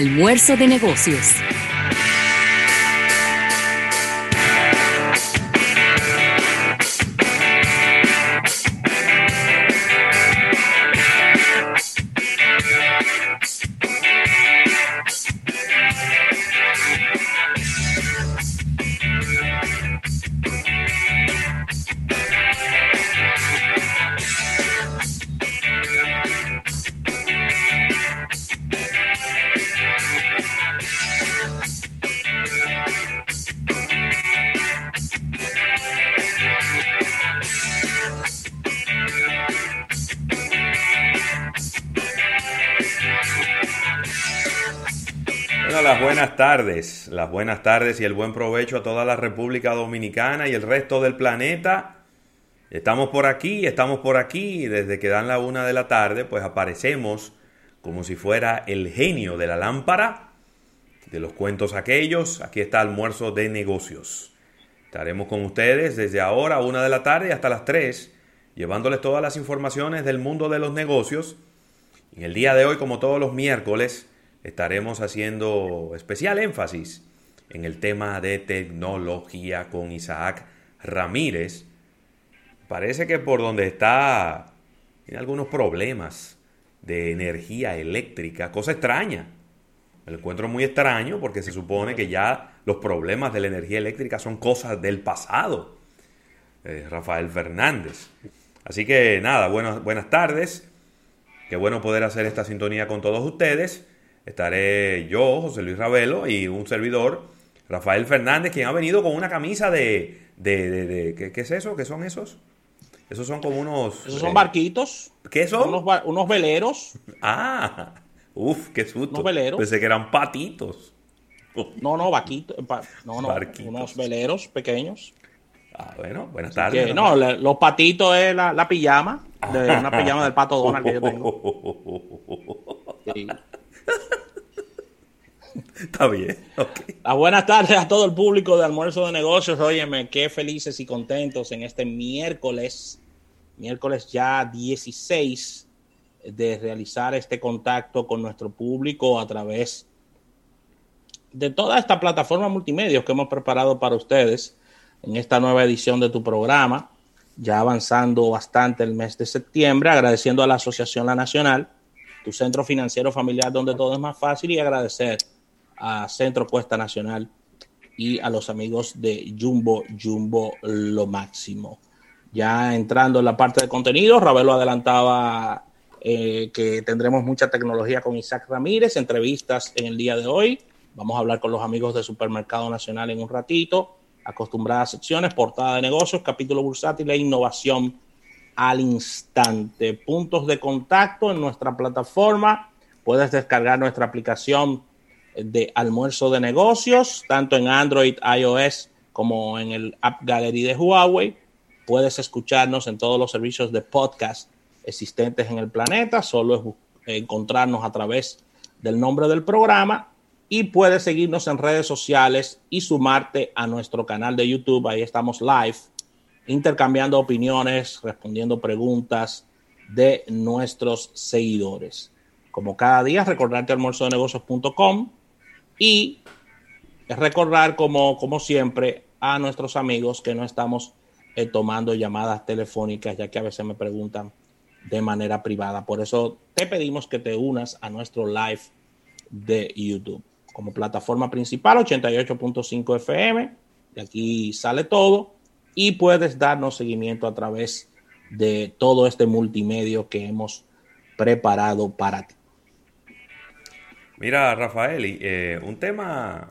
Almuerzo de negocios. Buenas tardes, las buenas tardes y el buen provecho a toda la República Dominicana y el resto del planeta. Estamos por aquí, estamos por aquí desde que dan la una de la tarde pues aparecemos como si fuera el genio de la lámpara de los cuentos aquellos. Aquí está almuerzo de negocios. Estaremos con ustedes desde ahora, una de la tarde hasta las tres, llevándoles todas las informaciones del mundo de los negocios. En el día de hoy, como todos los miércoles, estaremos haciendo especial énfasis en el tema de tecnología con Isaac Ramírez. Parece que por donde está tiene algunos problemas de energía eléctrica, cosa extraña. Me lo encuentro muy extraño porque se supone que ya los problemas de la energía eléctrica son cosas del pasado. Eh, Rafael Fernández. Así que nada, buenas tardes. Qué bueno poder hacer esta sintonía con todos ustedes estaré yo, José Luis Ravelo, y un servidor, Rafael Fernández, quien ha venido con una camisa de... de, de, ¿qué, es eso? ¿Qué son esos? Esos son como unos... Esos son eh, barquitos. ¿Qué son? Unos, veleros. Ah, uff, qué susto. Unos veleros. Pensé que eran patitos. No, no, vaquitos. No, no, unos veleros pequeños. Ah, bueno, buenas tardes. no, los patitos es la, pijama, de una pijama del pato Donald que yo tengo. Sí. Está bien. buenas tardes a todo el público de Almuerzo de Negocios. Óyeme, qué felices y contentos en este miércoles, miércoles ya 16, de realizar este contacto con nuestro público a través de toda esta plataforma multimedia que hemos preparado para ustedes en esta nueva edición de tu programa. Ya avanzando bastante el mes de septiembre, agradeciendo a la Asociación La Nacional tu centro financiero familiar donde todo es más fácil y agradecer a Centro Cuesta Nacional y a los amigos de Jumbo Jumbo lo máximo. Ya entrando en la parte de contenido, Ravelo adelantaba eh, que tendremos mucha tecnología con Isaac Ramírez, entrevistas en el día de hoy. Vamos a hablar con los amigos de Supermercado Nacional en un ratito. Acostumbradas secciones, portada de negocios, capítulo bursátil e innovación al instante. Puntos de contacto en nuestra plataforma. Puedes descargar nuestra aplicación de almuerzo de negocios, tanto en Android, iOS como en el App Gallery de Huawei. Puedes escucharnos en todos los servicios de podcast existentes en el planeta. Solo es encontrarnos a través del nombre del programa y puedes seguirnos en redes sociales y sumarte a nuestro canal de YouTube. Ahí estamos live intercambiando opiniones, respondiendo preguntas de nuestros seguidores. Como cada día, recordarte almuerzodenegocios.com y recordar, como, siempre, a nuestros amigos que no estamos eh, tomando llamadas telefónicas, ya que a veces me preguntan de manera privada. Por eso te pedimos que te unas a nuestro live de YouTube. Como plataforma principal, 88.5 FM. De aquí sale todo y puedes darnos seguimiento a través de todo este multimedio que hemos preparado para ti. Mira, Rafael, eh, un tema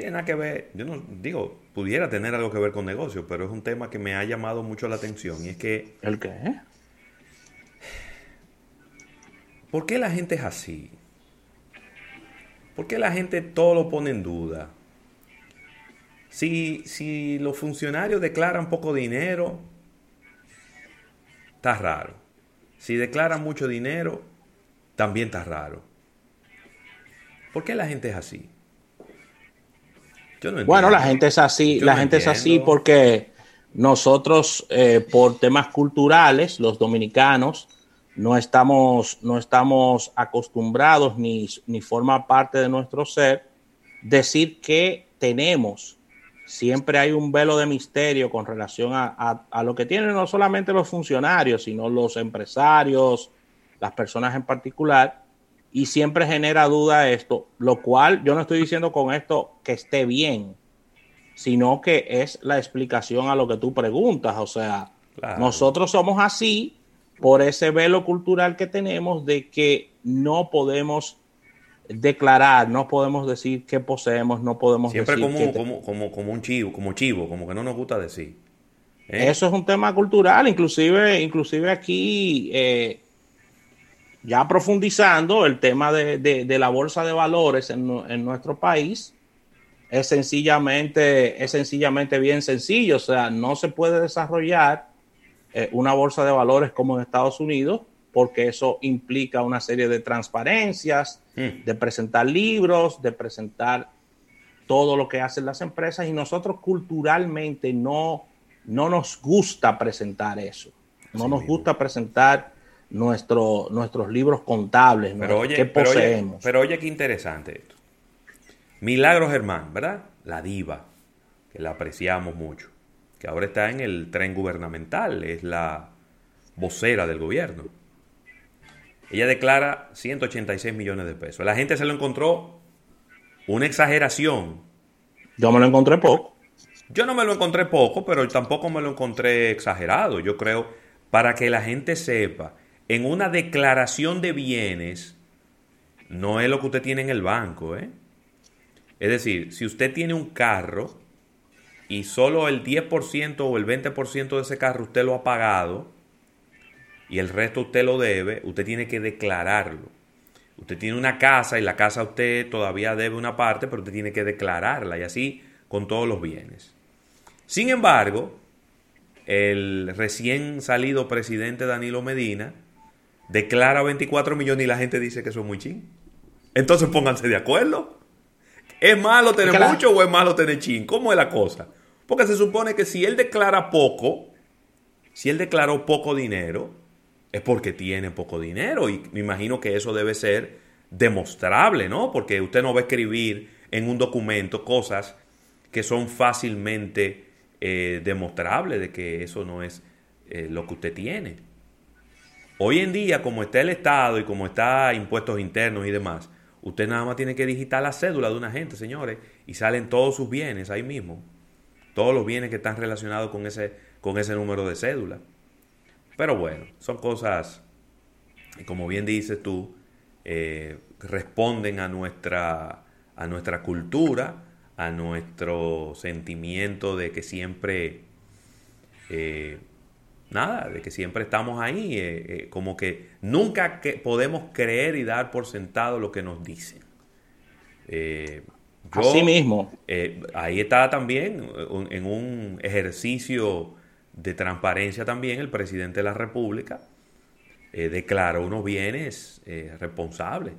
tiene nada que ver, yo no digo, pudiera tener algo que ver con negocio, pero es un tema que me ha llamado mucho la atención y es que... ¿El qué? ¿Por qué la gente es así? ¿Por qué la gente todo lo pone en duda? Si, si los funcionarios declaran poco dinero, está raro. Si declaran mucho dinero, también está raro. ¿Por qué la gente es así? bueno, la gente es así, la gente es así porque nosotros, eh, por temas culturales, los dominicanos, no estamos, no estamos acostumbrados ni, ni forma parte de nuestro ser decir que tenemos. Siempre hay un velo de misterio con relación a, a lo que tienen no solamente los funcionarios, sino los empresarios, las personas en particular, y siempre genera duda esto, lo cual yo no estoy diciendo con esto que esté bien, sino que es la explicación a lo que tú preguntas. O sea, nosotros somos así por ese velo cultural que tenemos de que no podemos declarar, no podemos decir que poseemos, no podemos Siempre decir como, como, como, un chivo, como chivo, como que no nos gusta decir. ¿eh? Eso es un tema cultural, inclusive, inclusive aquí eh, ya profundizando el tema de, la bolsa de valores en, nuestro país, es sencillamente, es sencillamente bien sencillo. O sea, no se puede desarrollar eh, una bolsa de valores como en Estados Unidos porque eso implica una serie de transparencias, mm. de presentar libros, de presentar todo lo que hacen las empresas y nosotros culturalmente no, no nos gusta presentar eso. No nos gusta presentar nuestro, nuestros libros contables pero oye, que poseemos. Pero oye, qué interesante esto. Milagros Germán, ¿verdad? La diva, que la apreciamos mucho, que ahora está en el tren gubernamental, es la vocera del gobierno. Ella declara 186 millones de pesos. La gente se lo encontró una exageración. Yo me lo encontré poco. Yo no me lo encontré poco, pero tampoco me lo encontré exagerado. Yo creo, para que la gente sepa en una declaración de bienes no es lo que usted tiene en el banco. ¿eh? Es decir, si usted tiene un carro y solo el 10% o el 20% de ese carro usted lo ha pagado y el resto usted lo debe, usted tiene que declararlo. Usted tiene una casa y la casa usted todavía debe una parte, pero usted tiene que declararla y así con todos los bienes. Sin embargo, el recién salido presidente Danilo Medina declara 24 millones y la gente dice que eso es muy ching. Entonces pónganse de acuerdo. ¿Es malo tener mucho o es malo tener ching? ¿Cómo es la cosa? Porque se supone que si él declara poco, si él declaró poco dinero, es porque tiene poco dinero. Y me imagino que eso debe ser demostrable, ¿no? Porque usted no va a escribir en un documento cosas que son fácilmente eh, demostrables de que eso no es eh, lo que usted tiene. Hoy en día, como está el Estado y como está impuestos internos y demás, usted nada más tiene que digitar la cédula de una gente, señores, y salen todos sus bienes ahí mismo. Todos los bienes que están relacionados con ese, con ese número de cédula. Pero bueno, son cosas, como bien dices tú, eh, responden a nuestra, a nuestra cultura, a nuestro sentimiento de que siempre eh, nada, de que siempre estamos ahí, eh, eh, como que nunca que podemos creer y dar por sentado lo que nos dicen. Eh, Así mismo. ahí está también, en un ejercicio de transparencia también, el presidente de la República declaró unos bienes responsables.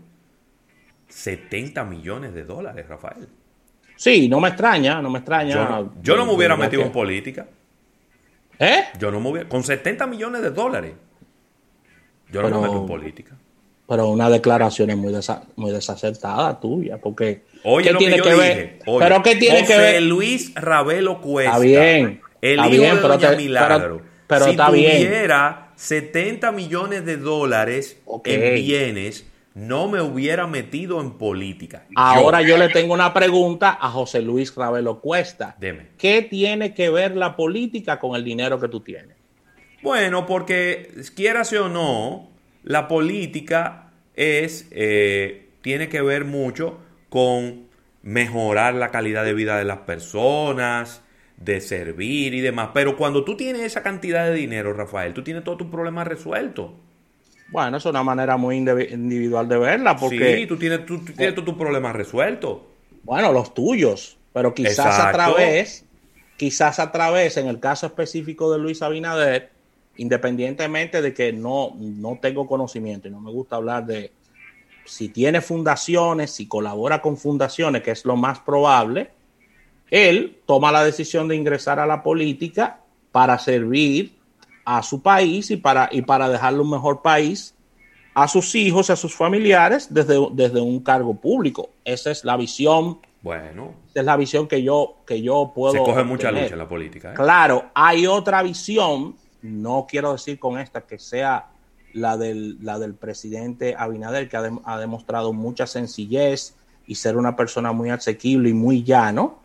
70 millones de dólares, Rafael. Sí, no me extraña, no me extraña. yo no me hubiera metido en política. ¿Eh? Yo no me Con 70 millones de dólares. Yo no me meto en política. Pero una declaración es muy, muy desacertada tuya, porque. Oye, ¿qué tiene que ver? pero ¿qué tiene que ver? Luis Ravelo Cuesta. Está bien. El hijo de Doña Milagro. Pero, si está tuviera 70 millones de dólares en bienes, no me hubiera metido en política. Ahora yo, le tengo una pregunta a José Luis Ravelo Cuesta. Deme. ¿Qué tiene que ver la política con el dinero que tú tienes? Bueno, porque quieras o no, la política es, eh, tiene que ver mucho con mejorar la calidad de vida de las personas, de servir y demás. Pero cuando tú tienes esa cantidad de dinero, Rafael, tú tienes todos tus problemas resueltos. Bueno, es una manera muy individual de verla. Porque, sí, tú tienes, tú, tienes tus problemas resueltos. Bueno, los tuyos. Pero quizás a través, quizás a través, en el caso específico de Luis Abinader, independientemente de que no, no tengo conocimiento y no me gusta hablar de si tiene fundaciones, si colabora con fundaciones, que es lo más probable, él toma la decisión de ingresar a la política para servir a su país y para, y para dejarle un mejor país a sus hijos y a sus familiares desde, desde un cargo público. Esa es la visión. Bueno. Esa es la visión que yo, que yo puedo. Se coge mucha lucha en la política. ¿eh? Claro, hay otra visión. No quiero decir con esta que sea la del, la del presidente Abinader, que ha, ha demostrado mucha sencillez y ser una persona muy asequible y muy llano,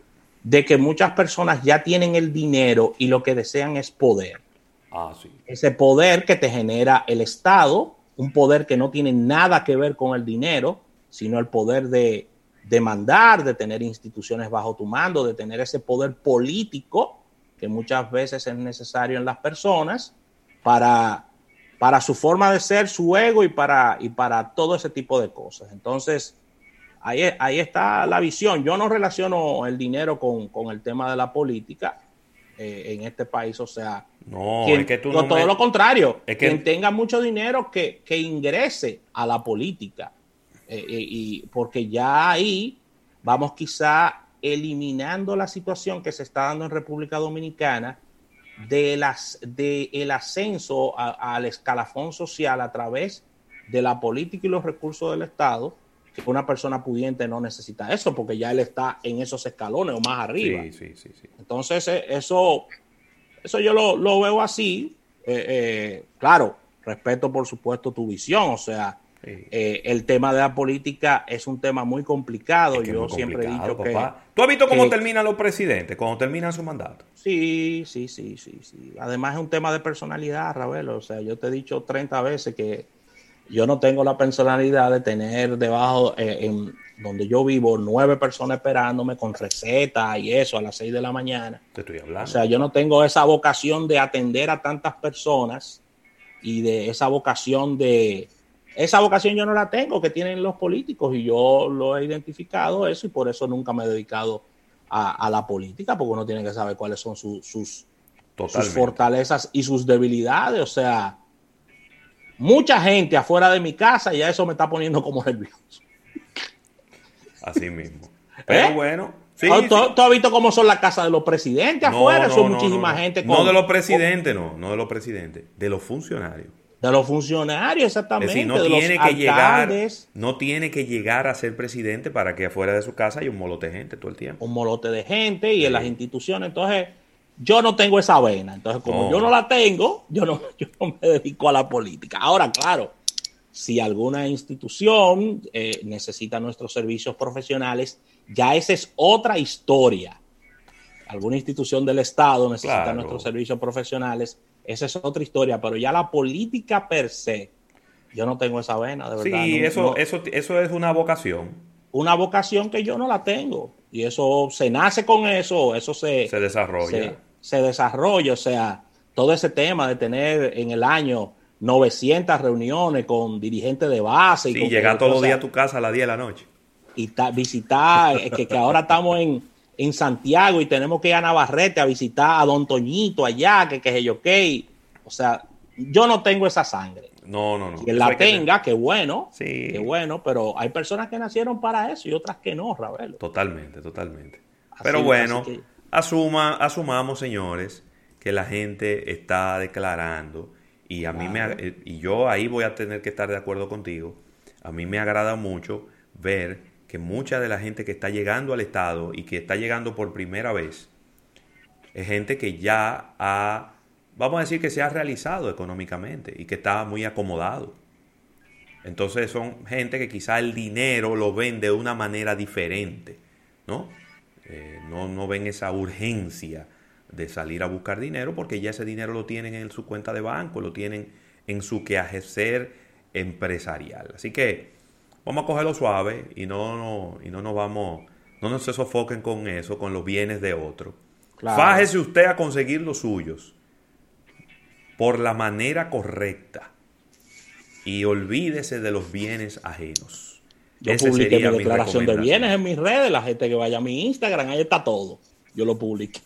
de que muchas personas ya tienen el dinero y lo que desean es poder. Ah. Ese poder que te genera el Estado, un poder que no tiene nada que ver con el dinero, sino el poder de, de mandar, de tener instituciones bajo tu mando, de tener ese poder político que muchas veces es necesario en las personas para, para su forma de ser, su ego y para, y para todo ese tipo de cosas. Entonces, ahí, ahí está la visión. Yo no relaciono el dinero con, con el tema de la política eh, en este país. O sea, no, quien, es que tú no no todo me- lo contrario. Es que- Quien tenga mucho dinero que, que ingrese a la política. Eh, eh, y porque ya ahí vamos quizá eliminando la situación que se está dando en República Dominicana de las de el ascenso al escalafón social a través de la política y los recursos del Estado, una persona pudiente no necesita eso, porque ya él está en esos escalones o más arriba. Sí, sí, sí, sí. Entonces, eh, eso, eso yo lo, lo veo así. Eh, eh, claro, respeto por supuesto tu visión, o sea, eh, el tema de la política es un tema muy complicado. Es que yo muy siempre he dicho que papá. ¿Tú has visto cómo que- terminan los presidentes cuando terminan su mandato? sí, sí, sí, sí, sí. Además es un tema de personalidad, Ravelo. O sea, yo te he dicho 30 veces que yo no tengo la personalidad de tener debajo, eh, en donde yo vivo, nueve personas esperándome con recetas y eso a las 6 de la mañana. Te estoy hablando. O sea, yo no tengo esa vocación de atender a tantas personas y de esa vocación de... Esa vocación yo no la tengo que tienen los políticos y yo lo he identificado eso y por eso nunca me he dedicado a, a la política porque uno tiene que saber cuáles son su- sus, fortalezas y sus debilidades. O sea, mucha gente afuera de mi casa y ya eso me está poniendo como nervioso. Así mismo. Pero ¿Eh? bueno. Sí, ¿Tú, sí. tú- tú has visto cómo son las casas de los presidentes No, afuera? no, son no, muchísima no, no. gente No con- de los presidentes, no. No de los presidentes. De los funcionarios. De los funcionarios, Es exactamente. decir, no de los tiene que llegar, no tiene que llegar a ser presidente para que afuera de su casa haya un molote de gente todo el tiempo. un molote de gente y en Sí. las instituciones. Entonces, yo no tengo esa vena. Entonces, como yo no la tengo, yo no, yo no me dedico a la política. Ahora, claro, si alguna institución eh, necesita nuestros servicios profesionales, ya esa es otra historia. Alguna institución del Estado necesita Claro. nuestros servicios profesionales, esa es otra historia, pero ya la política per se, yo no tengo esa vena, de verdad. Sí, no- eso, no- eso, eso es una vocación. una vocación que yo no la tengo. Y eso se nace con eso, eso se, Se desarrolla. Se, desarrolla. O sea, todo ese tema de tener en el año 900 reuniones con dirigentes de base. y Sí, llegar todos los días a tu casa a las 10 de la noche. y ta- visitar, que, que ahora estamos en, en Santiago y tenemos que ir a Navarrete a visitar a Don Toñito allá, que que es yo qué. O sea, yo no tengo esa sangre. No, no, no. Quien la hay que tenga, qué bueno, Sí. qué bueno, pero hay personas que nacieron para eso y otras que no, Ravelo. Totalmente, totalmente. Así- Pero bueno, asuma, asumamos, señores, que la gente está declarando y a mí me Claro. y yo ahí voy a tener que estar de acuerdo contigo. A mí me agrada mucho ver que mucha de la gente que está llegando al estado y que está llegando por primera vez es gente que ya ha vamos a decir que se ha realizado económicamente y que está muy acomodado. Entonces son gente que quizá el dinero lo ven de una manera diferente, ¿no? Eh, no, no ven esa urgencia de salir a buscar dinero porque ya ese dinero lo tienen en su cuenta de banco, lo tienen en su quehacer empresarial. Así que vamos a cogerlo suave y no, no, y no nos vamos, no nos se sofoquen con eso, con los bienes de otro. Claro. Fájese usted a conseguir los suyos por la manera correcta y olvídese de los bienes ajenos. Yo Ese publiqué mi mi declaración de bienes en mis redes, la gente que vaya a mi Instagram, ahí está todo. Yo lo publiqué.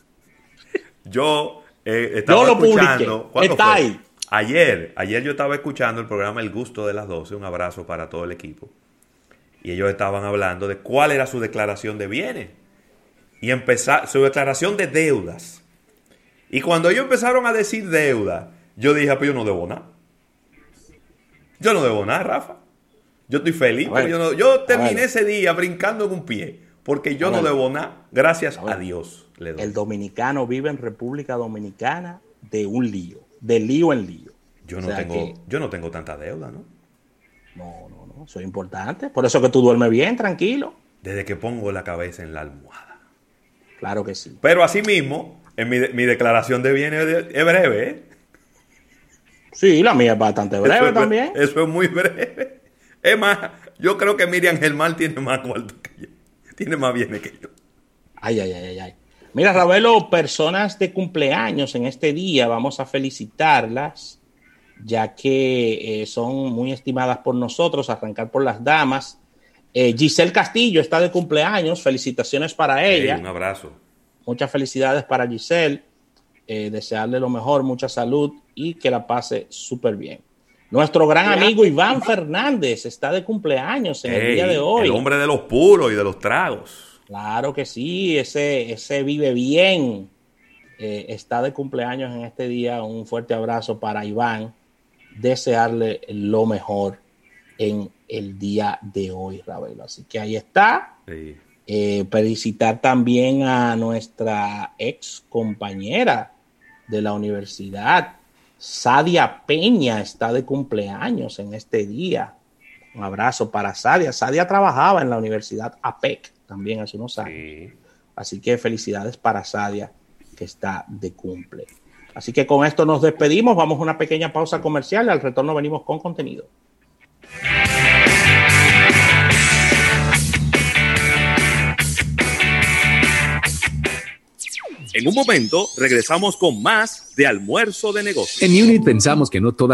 Yo eh, estaba Yo lo publiqué. escuchando. ¿cuándo Está fue? ahí. Ayer, ayer yo estaba escuchando el programa El Gusto de las 12. Un abrazo para todo el equipo. Y ellos estaban hablando de cuál era su declaración de bienes. Y empezar su declaración de deudas. Y cuando ellos empezaron a decir deuda, yo dije, ah, pues yo no debo nada. Yo no debo nada, Rafa. Yo estoy feliz. yo, no, yo terminé ese día brincando en un pie. Porque yo no debo nada. Gracias a, Dios. El dominicano vive en República Dominicana de un lío. De lío en lío. Yo no, tengo, yo no tengo tanta deuda, ¿no? No, no, no. Eso es importante. Por eso que tú duermes bien, tranquilo. Desde que pongo la cabeza en la almohada. Claro que sí. Pero asimismo, en mi, mi declaración de bienes es breve, ¿eh? Sí, la mía es bastante breve también. Eso es muy breve. Es más, yo creo que Miriam Germán tiene más cuarto que yo. Tiene más bienes que yo. Ay, ay, ay, ay. Mira, Ravelo, personas de cumpleaños en este día, vamos a felicitarlas, ya que eh, son muy estimadas por nosotros, arrancar por las damas. Eh, Giselle Castillo está de cumpleaños, felicitaciones para ella. un abrazo. Muchas felicidades para Giselle. Eh, desearle lo mejor, mucha salud y que la pase súper bien. Nuestro gran amigo Iván Fernández está de cumpleaños en el día de hoy. El hombre de los puros y de los tragos. Claro que sí, ese, ese vive bien. Eh, está de cumpleaños en este día. Un fuerte abrazo para Iván. Desearle lo mejor en el día de hoy, Ravelo. Así que ahí está. Eh, felicitar también a nuestra ex compañera de la universidad. Sadia Peña está de cumpleaños en este día. Un abrazo para Sadia. Sadia trabajaba en la Universidad APEC también hace unos años. Así que felicidades para Sadia que está de cumple. Así que con esto nos despedimos. Vamos a una pequeña pausa comercial. Al retorno venimos con contenido. En un momento regresamos con más de almuerzo de negocios. En Unit pensamos que no todas